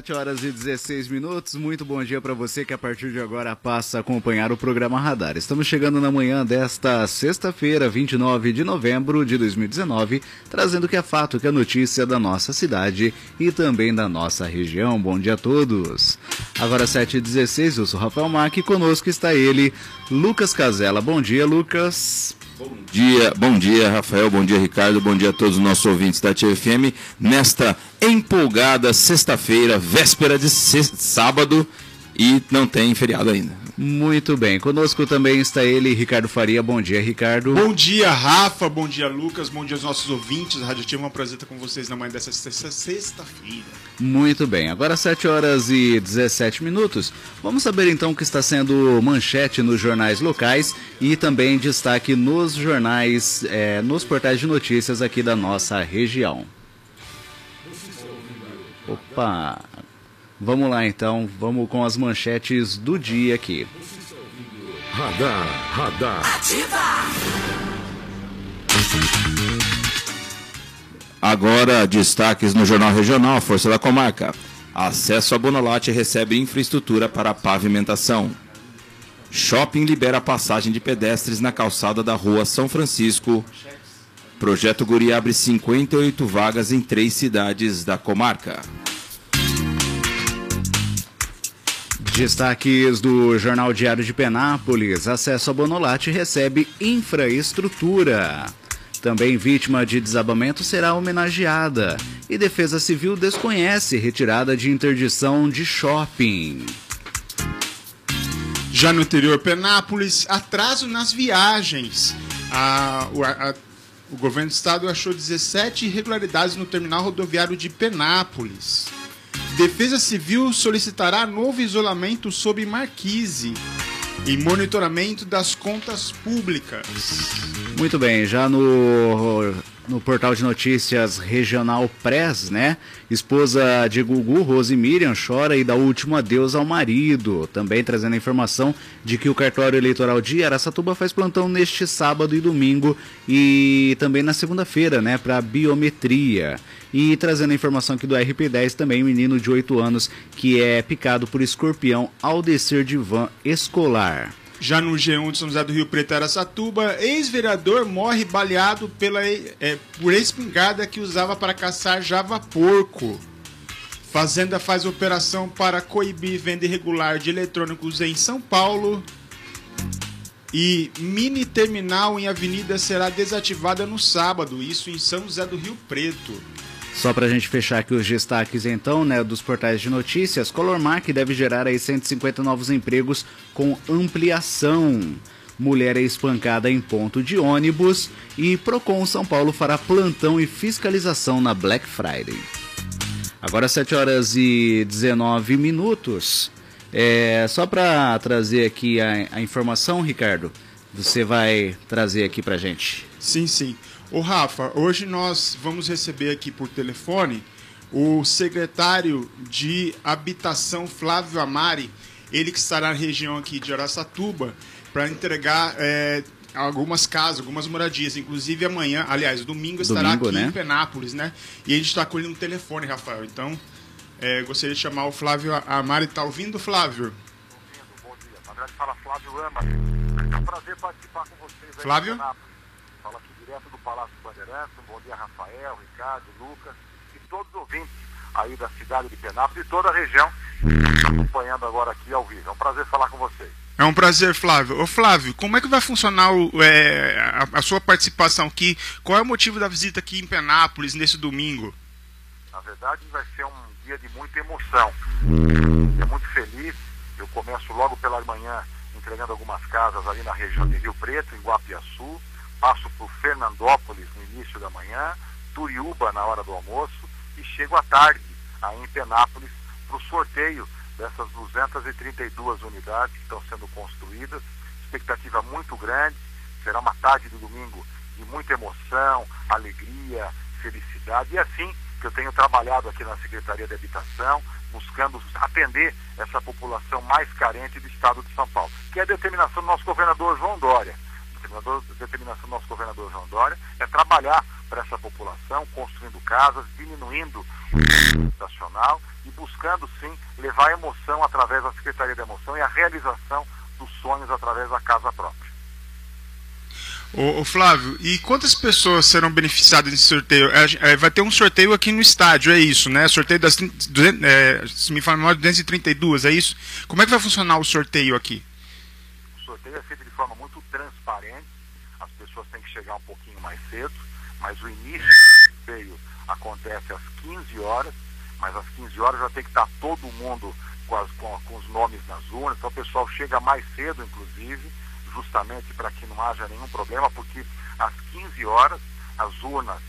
Sete horas e 16 minutos. Muito bom dia para você que a partir de agora passa a acompanhar o programa Radar. Estamos chegando na manhã desta sexta-feira, 29 de novembro de 2019, trazendo o que é fato, que é notícia da nossa cidade e também da nossa região. Bom dia a todos. Agora 7 e 16 eu sou Rafael Mac e conosco está ele, Lucas Casella. Bom dia, Lucas. Bom dia, bom dia, Rafael, bom dia, Ricardo, bom dia a todos os nossos ouvintes da TFM. Nesta empolgada sexta-feira, véspera de sábado e não tem feriado ainda. Muito bem. Conosco também está ele, Ricardo Faria. Bom dia, Ricardo. Bom dia, Rafa. Bom dia, Lucas. Bom dia aos nossos ouvintes da Rádio Ativa. É um prazer estar com vocês na manhã dessa sexta-feira. Muito bem. Agora 7 horas e 17 minutos. Vamos saber então o que está sendo manchete nos jornais locais e também destaque nos jornais, é, nos portais de notícias aqui da nossa região. Opa! Vamos lá então, vamos com as manchetes do dia aqui. Radar, radar. Ativa! Agora, destaques no Jornal Regional, Força da Comarca. Acesso a Bonolate recebe infraestrutura para pavimentação. Shopping libera passagem de pedestres na calçada da rua São Francisco. Projeto Guri abre 58 vagas em três cidades da comarca. Destaques do Jornal Diário de Penápolis. Acesso a Bonolate recebe infraestrutura. Também vítima de desabamento será homenageada. E Defesa Civil desconhece retirada de interdição de shopping. Já no interior Penápolis, atraso nas viagens. A, a, a, o governo do estado achou 17 irregularidades no terminal rodoviário de Penápolis. Defesa Civil solicitará novo isolamento sob marquise e monitoramento das contas públicas. Muito bem, já no portal de notícias Regional Press, né? Esposa de Gugu, Rose Miriam, chora e dá o último adeus ao marido. Também trazendo a informação de que o cartório eleitoral de Aracatuba faz plantão neste sábado e domingo e também na segunda-feira, né? Para biometria. E trazendo a informação aqui do RP10 também, um menino de 8 anos que é picado por escorpião ao descer de van escolar. Já no G1 de São José do Rio Preto, Aracatuba, ex-vereador morre baleado pela, é, por espingarda que usava para caçar java-porco. Fazenda faz operação para coibir venda irregular de eletrônicos em São Paulo. E mini terminal em avenida será desativada no sábado, isso em São José do Rio Preto. Só para a gente fechar aqui os destaques então, né, dos portais de notícias, Colormark deve gerar aí 150 novos empregos com ampliação. Mulher é espancada em ponto de ônibus e Procon São Paulo fará plantão e fiscalização na Black Friday. Agora 7 horas e 19 minutos. É, só para trazer aqui a, a informação, Ricardo, você vai trazer aqui para gente. Sim, sim. O Rafa, hoje nós vamos receber aqui por telefone o secretário de Habitação Flávio Amari, ele que estará na região aqui de Araçatuba, para entregar é, algumas casas, algumas moradias. Inclusive amanhã, aliás, domingo, estará domingo, aqui né? em Penápolis, né? E a gente está com ele no telefone, Rafael. Então, é, gostaria de chamar o Flávio Amari. Está ouvindo, Flávio? Ouvindo, bom dia. Na verdade, fala Flávio Amari. É um prazer participar com vocês aí Flávio? Fala aqui direto do Palácio Bandeirantes. Um bom dia, Rafael, Ricardo, Lucas e todos os ouvintes aí da cidade de Penápolis e toda a região acompanhando agora aqui ao vivo. É um prazer falar com vocês. É um prazer, Flávio. Ô, Flávio, como é que vai funcionar o, é, a, a, sua participação aqui? Qual é o motivo da visita aqui em Penápolis nesse domingo? Na verdade, vai ser um dia de muita emoção. É muito feliz. Eu começo logo pela manhã entregando algumas casas ali na região de Rio Preto, em Guapiaçu passo por Fernandópolis no início da manhã, Turiúba na hora do almoço e chego à tarde aí em Penápolis para o sorteio dessas 232 unidades que estão sendo construídas. expectativa muito grande. Será uma tarde de domingo de muita emoção, alegria, felicidade. E é assim que eu tenho trabalhado aqui na Secretaria de Habitação, buscando atender essa população mais carente do estado de São Paulo, que é a determinação do nosso governador João Dória. A determinação do nosso governador João Dória é trabalhar para essa população, construindo casas, diminuindo o habitacional e buscando sim levar a emoção através da Secretaria da Emoção e a realização dos sonhos através da casa própria. Ô, ô, Flávio, e quantas pessoas serão beneficiadas nesse sorteio? É, é, vai ter um sorteio aqui no estádio, é isso, né? Sorteio das 200, é, se me fala 232, é isso? Como é que vai funcionar o sorteio aqui? O sorteio é feito de forma muito transparente, as pessoas têm que chegar um pouquinho mais cedo, mas o início do sorteio acontece às 15 horas, mas às 15 horas já tem que estar todo mundo com, as, com, com os nomes nas urnas, então o pessoal chega mais cedo, inclusive, justamente para que não haja nenhum problema, porque às 15 horas as urnas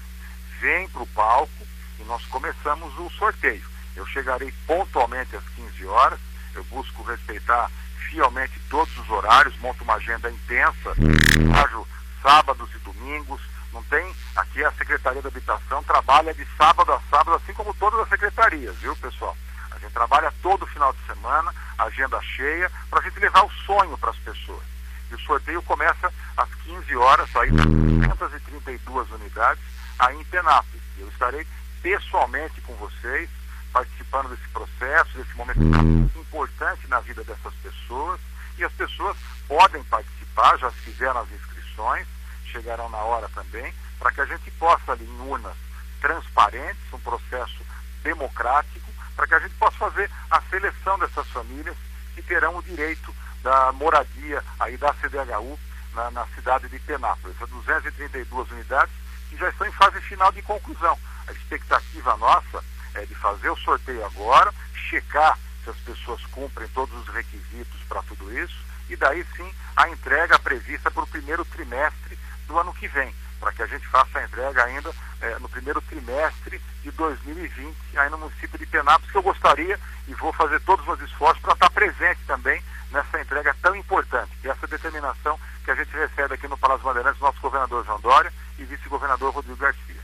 vêm para o palco e nós começamos o sorteio. Eu chegarei pontualmente às 15 horas, eu busco respeitar fielmente todos os horários, monto uma agenda intensa, ajo sábados e domingos, não tem, aqui a Secretaria da Habitação trabalha de sábado a sábado, assim como todas as secretarias, viu pessoal? A gente trabalha todo final de semana, agenda cheia, para a gente levar o sonho para as pessoas. E o sorteio começa às 15 horas, aí 232 unidades, aí em Penápolis. Eu estarei pessoalmente com vocês, participando desse processo, desse momento importante na vida dessas pessoas. E as pessoas podem participar, já fizeram as inscrições, chegarão na hora também, para que a gente possa ali em urnas transparentes, um processo democrático, para que a gente possa fazer a seleção dessas famílias que terão o direito da moradia aí da CDHU na, na cidade de Penápolis. São 232 unidades que já estão em fase final de conclusão. A expectativa nossa é de fazer o sorteio agora, checar se as pessoas cumprem todos os requisitos para tudo isso, e daí sim a entrega prevista para o primeiro trimestre do ano que vem, para que a gente faça a entrega ainda é, no primeiro trimestre de 2020, aí no município de Penápolis, que eu gostaria e vou fazer todos os esforços para estar presente também nessa entrega tão importante, e essa determinação que a gente recebe aqui no Palácio Bandeirantes, nosso governador João Dória e vice-governador Rodrigo Garcia.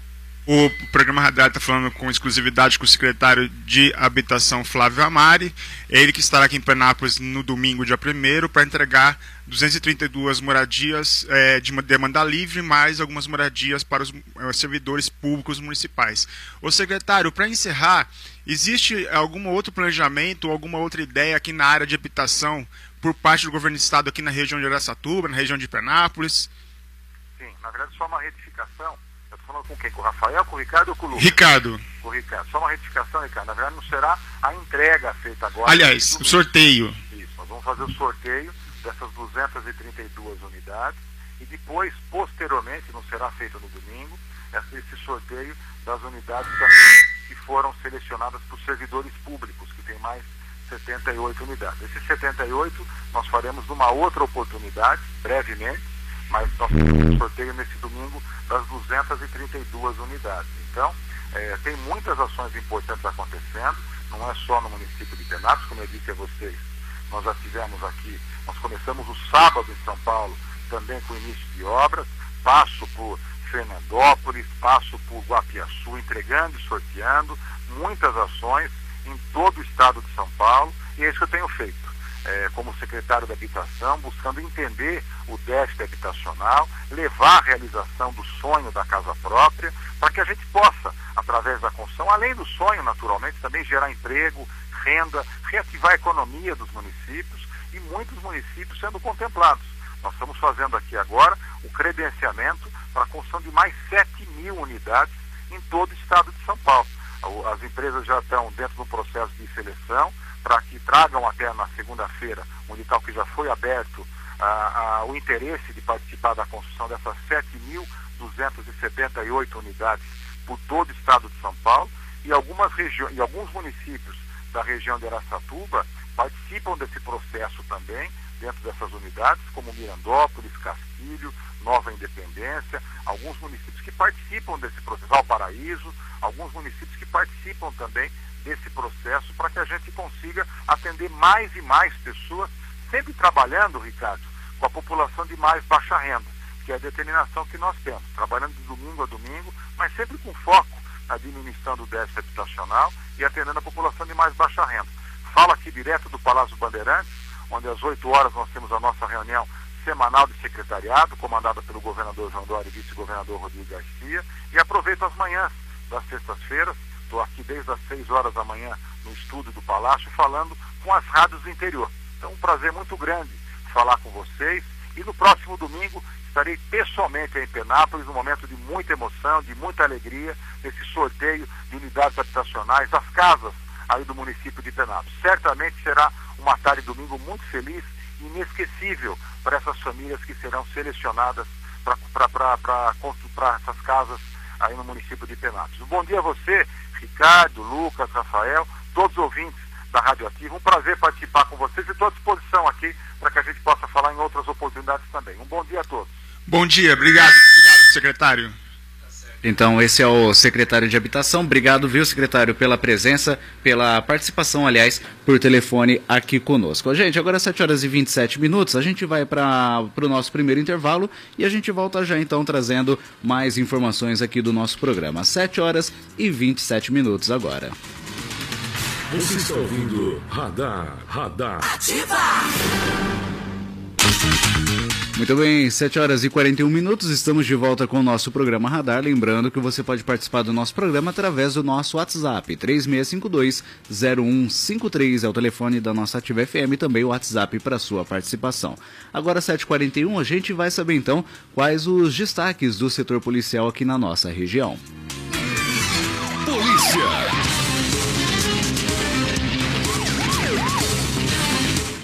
O programa Radar está falando com exclusividade com o secretário de Habitação Flávio Amari, ele que estará aqui em Penápolis no domingo, dia 1 para entregar 232 moradias é, de demanda livre, mais algumas moradias para os é, servidores públicos municipais. O secretário, para encerrar, existe algum outro planejamento, alguma outra ideia aqui na área de habitação por parte do governo do estado aqui na região de Aracatuba, na região de Penápolis? Sim, na verdade só uma retificação com quem? Com o Rafael, com o Ricardo ou com o Lucas? Ricardo. Com o Ricardo. Só uma retificação, Ricardo. Na verdade, não será a entrega feita agora. Aliás, o sorteio. Isso, nós vamos fazer o sorteio dessas 232 unidades e depois, posteriormente, não será feito no domingo, esse sorteio das unidades que foram selecionadas por servidores públicos, que tem mais 78 unidades. Esses 78 nós faremos numa outra oportunidade, brevemente, mas nós temos sorteio nesse domingo das 232 unidades. Então, é, tem muitas ações importantes acontecendo, não é só no município de Penápolis, como eu disse a vocês, nós já tivemos aqui, nós começamos o sábado em São Paulo, também com início de obras, passo por Fernandópolis, passo por Guapiaçu, entregando e sorteando, muitas ações em todo o estado de São Paulo, e é isso que eu tenho feito é, como secretário da Habitação, buscando entender o déficit habitacional, levar a realização do sonho da casa própria, para que a gente possa, através da construção, além do sonho, naturalmente, também gerar emprego, renda, reativar a economia dos municípios e muitos municípios sendo contemplados. Nós estamos fazendo aqui agora o credenciamento para a construção de mais 7 mil unidades em todo o estado de São Paulo. As empresas já estão dentro do processo de seleção, para que tragam até na segunda-feira um edital que já foi aberto ah, ah, o interesse de participar da construção dessas 7.278 unidades por todo o estado de São Paulo. E algumas e alguns municípios da região de Araçatuba participam desse processo também dentro dessas unidades, como Mirandópolis, Castilho, Nova Independência, alguns municípios que participam desse processo, Valparaíso, alguns municípios que participam também desse processo para que a gente consiga atender mais e mais pessoas, sempre trabalhando, Ricardo, com a população de mais baixa renda, que é a determinação que nós temos, trabalhando de domingo a domingo, mas sempre com foco na diminuição do déficit habitacional e atendendo a população de mais baixa renda. Falo aqui direto do Palácio Bandeirantes, onde às 8 horas nós temos a nossa reunião semanal de secretariado, comandada pelo governador João Dória e vice-governador Rodrigo Garcia, e aproveito as manhãs das sextas-feiras, estou aqui desde as 6 horas da manhã no estúdio do Palácio, falando com as rádios do interior. Então, um prazer muito grande falar com vocês, e no próximo domingo estarei pessoalmente em Penápolis, num momento de muita emoção, de muita alegria, nesse sorteio de unidades habitacionais das casas aí do município de Penápolis. Certamente será uma tarde de domingo muito feliz inesquecível para essas famílias que serão selecionadas para essas casas aí no município de Penápolis. Um bom dia a você, Ricardo, Lucas, Rafael, todos os ouvintes da Rádio Ativa. Um prazer participar com vocês e estou à disposição aqui para que a gente possa falar em outras oportunidades também. Um bom dia a todos. Bom dia, obrigado, obrigado secretário. Então, esse é o secretário de Habitação. Obrigado, viu, secretário, pela presença, pela participação, aliás, por telefone aqui conosco. Gente, agora 7 horas e 27 minutos, a gente vai para o nosso primeiro intervalo e a gente volta já então trazendo mais informações aqui do nosso programa. 7 horas e 27 minutos agora. Você está ouvindo Radar, Radar. Ativa! Muito bem, 7 horas e 41 minutos, estamos de volta com o nosso programa Radar. Lembrando que você pode participar do nosso programa através do nosso WhatsApp, 3652-0153 é o telefone da nossa Ativa FM e também o WhatsApp para sua participação. Agora, 7h41, a gente vai saber então quais os destaques do setor policial aqui na nossa região. Polícia!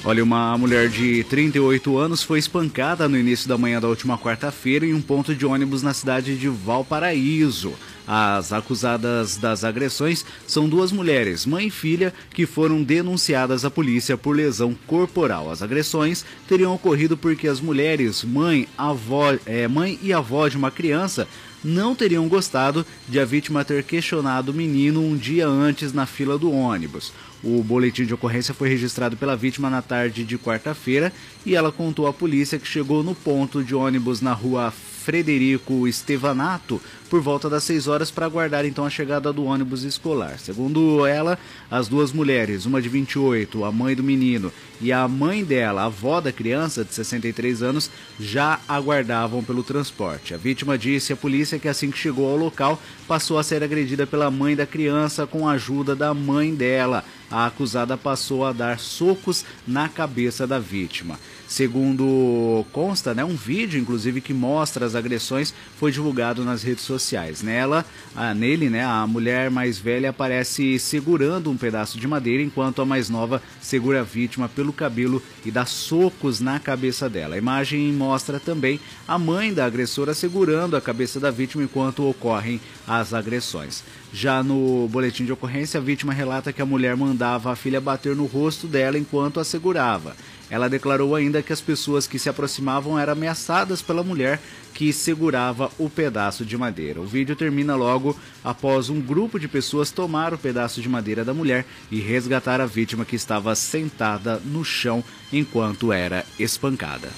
Olha, uma mulher de 38 anos foi espancada no início da manhã da última quarta-feira em um ponto de ônibus na cidade de Valparaíso. As acusadas das agressões são duas mulheres, mãe e filha, que foram denunciadas à polícia por lesão corporal. As agressões teriam ocorrido porque as mulheres, mãe, avó, é, mãe e avó de uma criança, não teriam gostado de a vítima ter questionado o menino um dia antes na fila do ônibus. O boletim de ocorrência foi registrado pela vítima na tarde de quarta-feira e ela contou à polícia que chegou no ponto de ônibus na rua Frederico Estevanato por volta das 6 horas para aguardar então a chegada do ônibus escolar. Segundo ela, as duas mulheres, uma de 28, a mãe do menino, e a mãe dela, a avó da criança de 63 anos, já aguardavam pelo transporte. A vítima disse à polícia que assim que chegou ao local, passou a ser agredida pela mãe da criança com a ajuda da mãe dela. A acusada passou a dar socos na cabeça da vítima. Segundo consta, né, um vídeo, inclusive, que mostra as agressões foi divulgado nas redes sociais. Nela, ah, nele, né, a mulher mais velha aparece segurando um pedaço de madeira, enquanto a mais nova segura a vítima pelo cabelo e dá socos na cabeça dela. A imagem mostra também a mãe da agressora segurando a cabeça da vítima enquanto ocorrem as agressões. Já no boletim de ocorrência, a vítima relata que a mulher mandava a filha bater no rosto dela enquanto a segurava. Ela declarou ainda que as pessoas que se aproximavam eram ameaçadas pela mulher que segurava o pedaço de madeira. O vídeo termina logo após um grupo de pessoas tomar o pedaço de madeira da mulher e resgatar a vítima que estava sentada no chão enquanto era espancada.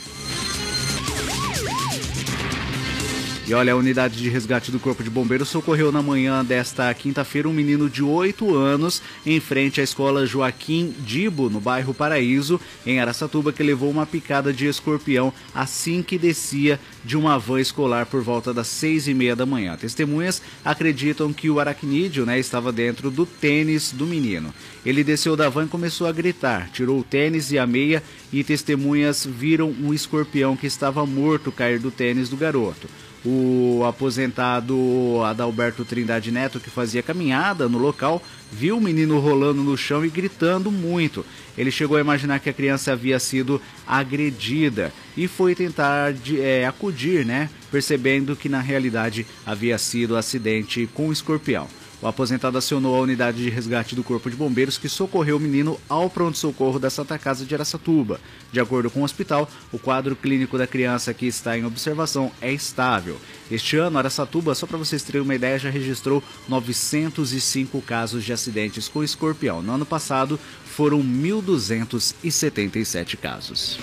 E olha, a unidade de resgate do Corpo de Bombeiros socorreu na manhã desta quinta-feira um menino de 8 anos em frente à escola Joaquim Dibo, no bairro Paraíso, em Aracatuba, que levou uma picada de escorpião assim que descia de uma van escolar por volta das seis e meia da manhã. Testemunhas acreditam que o aracnídeo né, estava dentro do tênis do menino. Ele desceu da van e começou a gritar, tirou o tênis e a meia e testemunhas viram um escorpião que estava morto cair do tênis do garoto o aposentado Adalberto Trindade Neto, que fazia caminhada no local, viu o menino rolando no chão e gritando muito. Ele chegou a imaginar que a criança havia sido agredida e foi tentar é, acudir, né? Percebendo que na realidade havia sido acidente com o escorpião. O aposentado acionou a unidade de resgate do Corpo de Bombeiros que socorreu o menino ao pronto-socorro da Santa Casa de Aracatuba. De acordo com o hospital, o quadro clínico da criança que está em observação é estável. Este ano, Aracatuba, só para vocês terem uma ideia, já registrou 905 casos de acidentes com escorpião. No ano passado, foram 1.277 casos.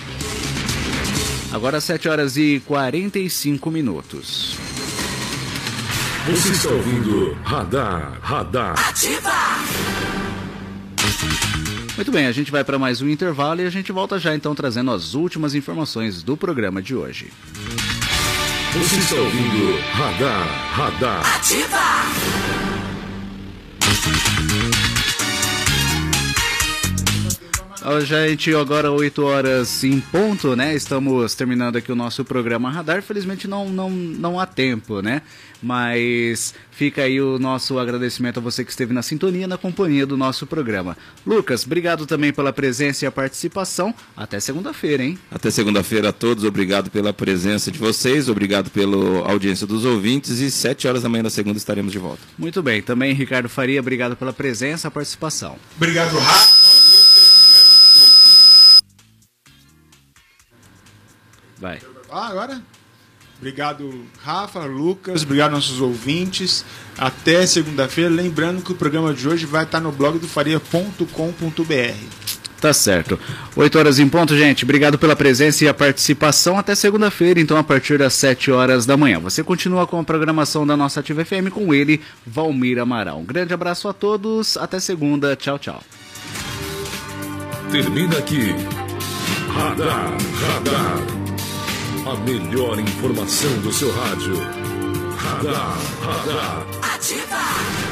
Agora 7 horas e 45 minutos. Você está ouvindo Radar, Radar. Ativa! Muito bem, a gente vai para mais um intervalo e a gente volta já então trazendo as últimas informações do programa de hoje. Você está ouvindo Radar, Radar. Ativa! Gente, agora 8 horas em ponto, né? Estamos terminando aqui o nosso programa Radar. Felizmente não, não, não há tempo, né? Mas fica aí o nosso agradecimento a você que esteve na sintonia, na companhia do nosso programa. Lucas, obrigado também pela presença e a participação. Até segunda-feira, hein? Até segunda-feira a todos, obrigado pela presença de vocês, obrigado pela audiência dos ouvintes e 7 horas da manhã da segunda estaremos de volta. Muito bem. Também, Ricardo Faria, obrigado pela presença e a participação. Obrigado, Rafa. Vai. Ah, agora? Obrigado, Rafa, Lucas, obrigado nossos ouvintes. Até segunda-feira. Lembrando que o programa de hoje vai estar no blog do faria.com.br. Tá certo. 8 horas em ponto, gente. Obrigado pela presença e a participação. Até segunda-feira, então, a partir das 7 horas da manhã. Você continua com a programação da nossa Ativa FM com ele, Valmir Amaral. Um grande abraço a todos. Até segunda. Tchau, tchau. Termina aqui. Radar, Radar. A melhor informação do seu rádio. Radar, Radar. Ativa!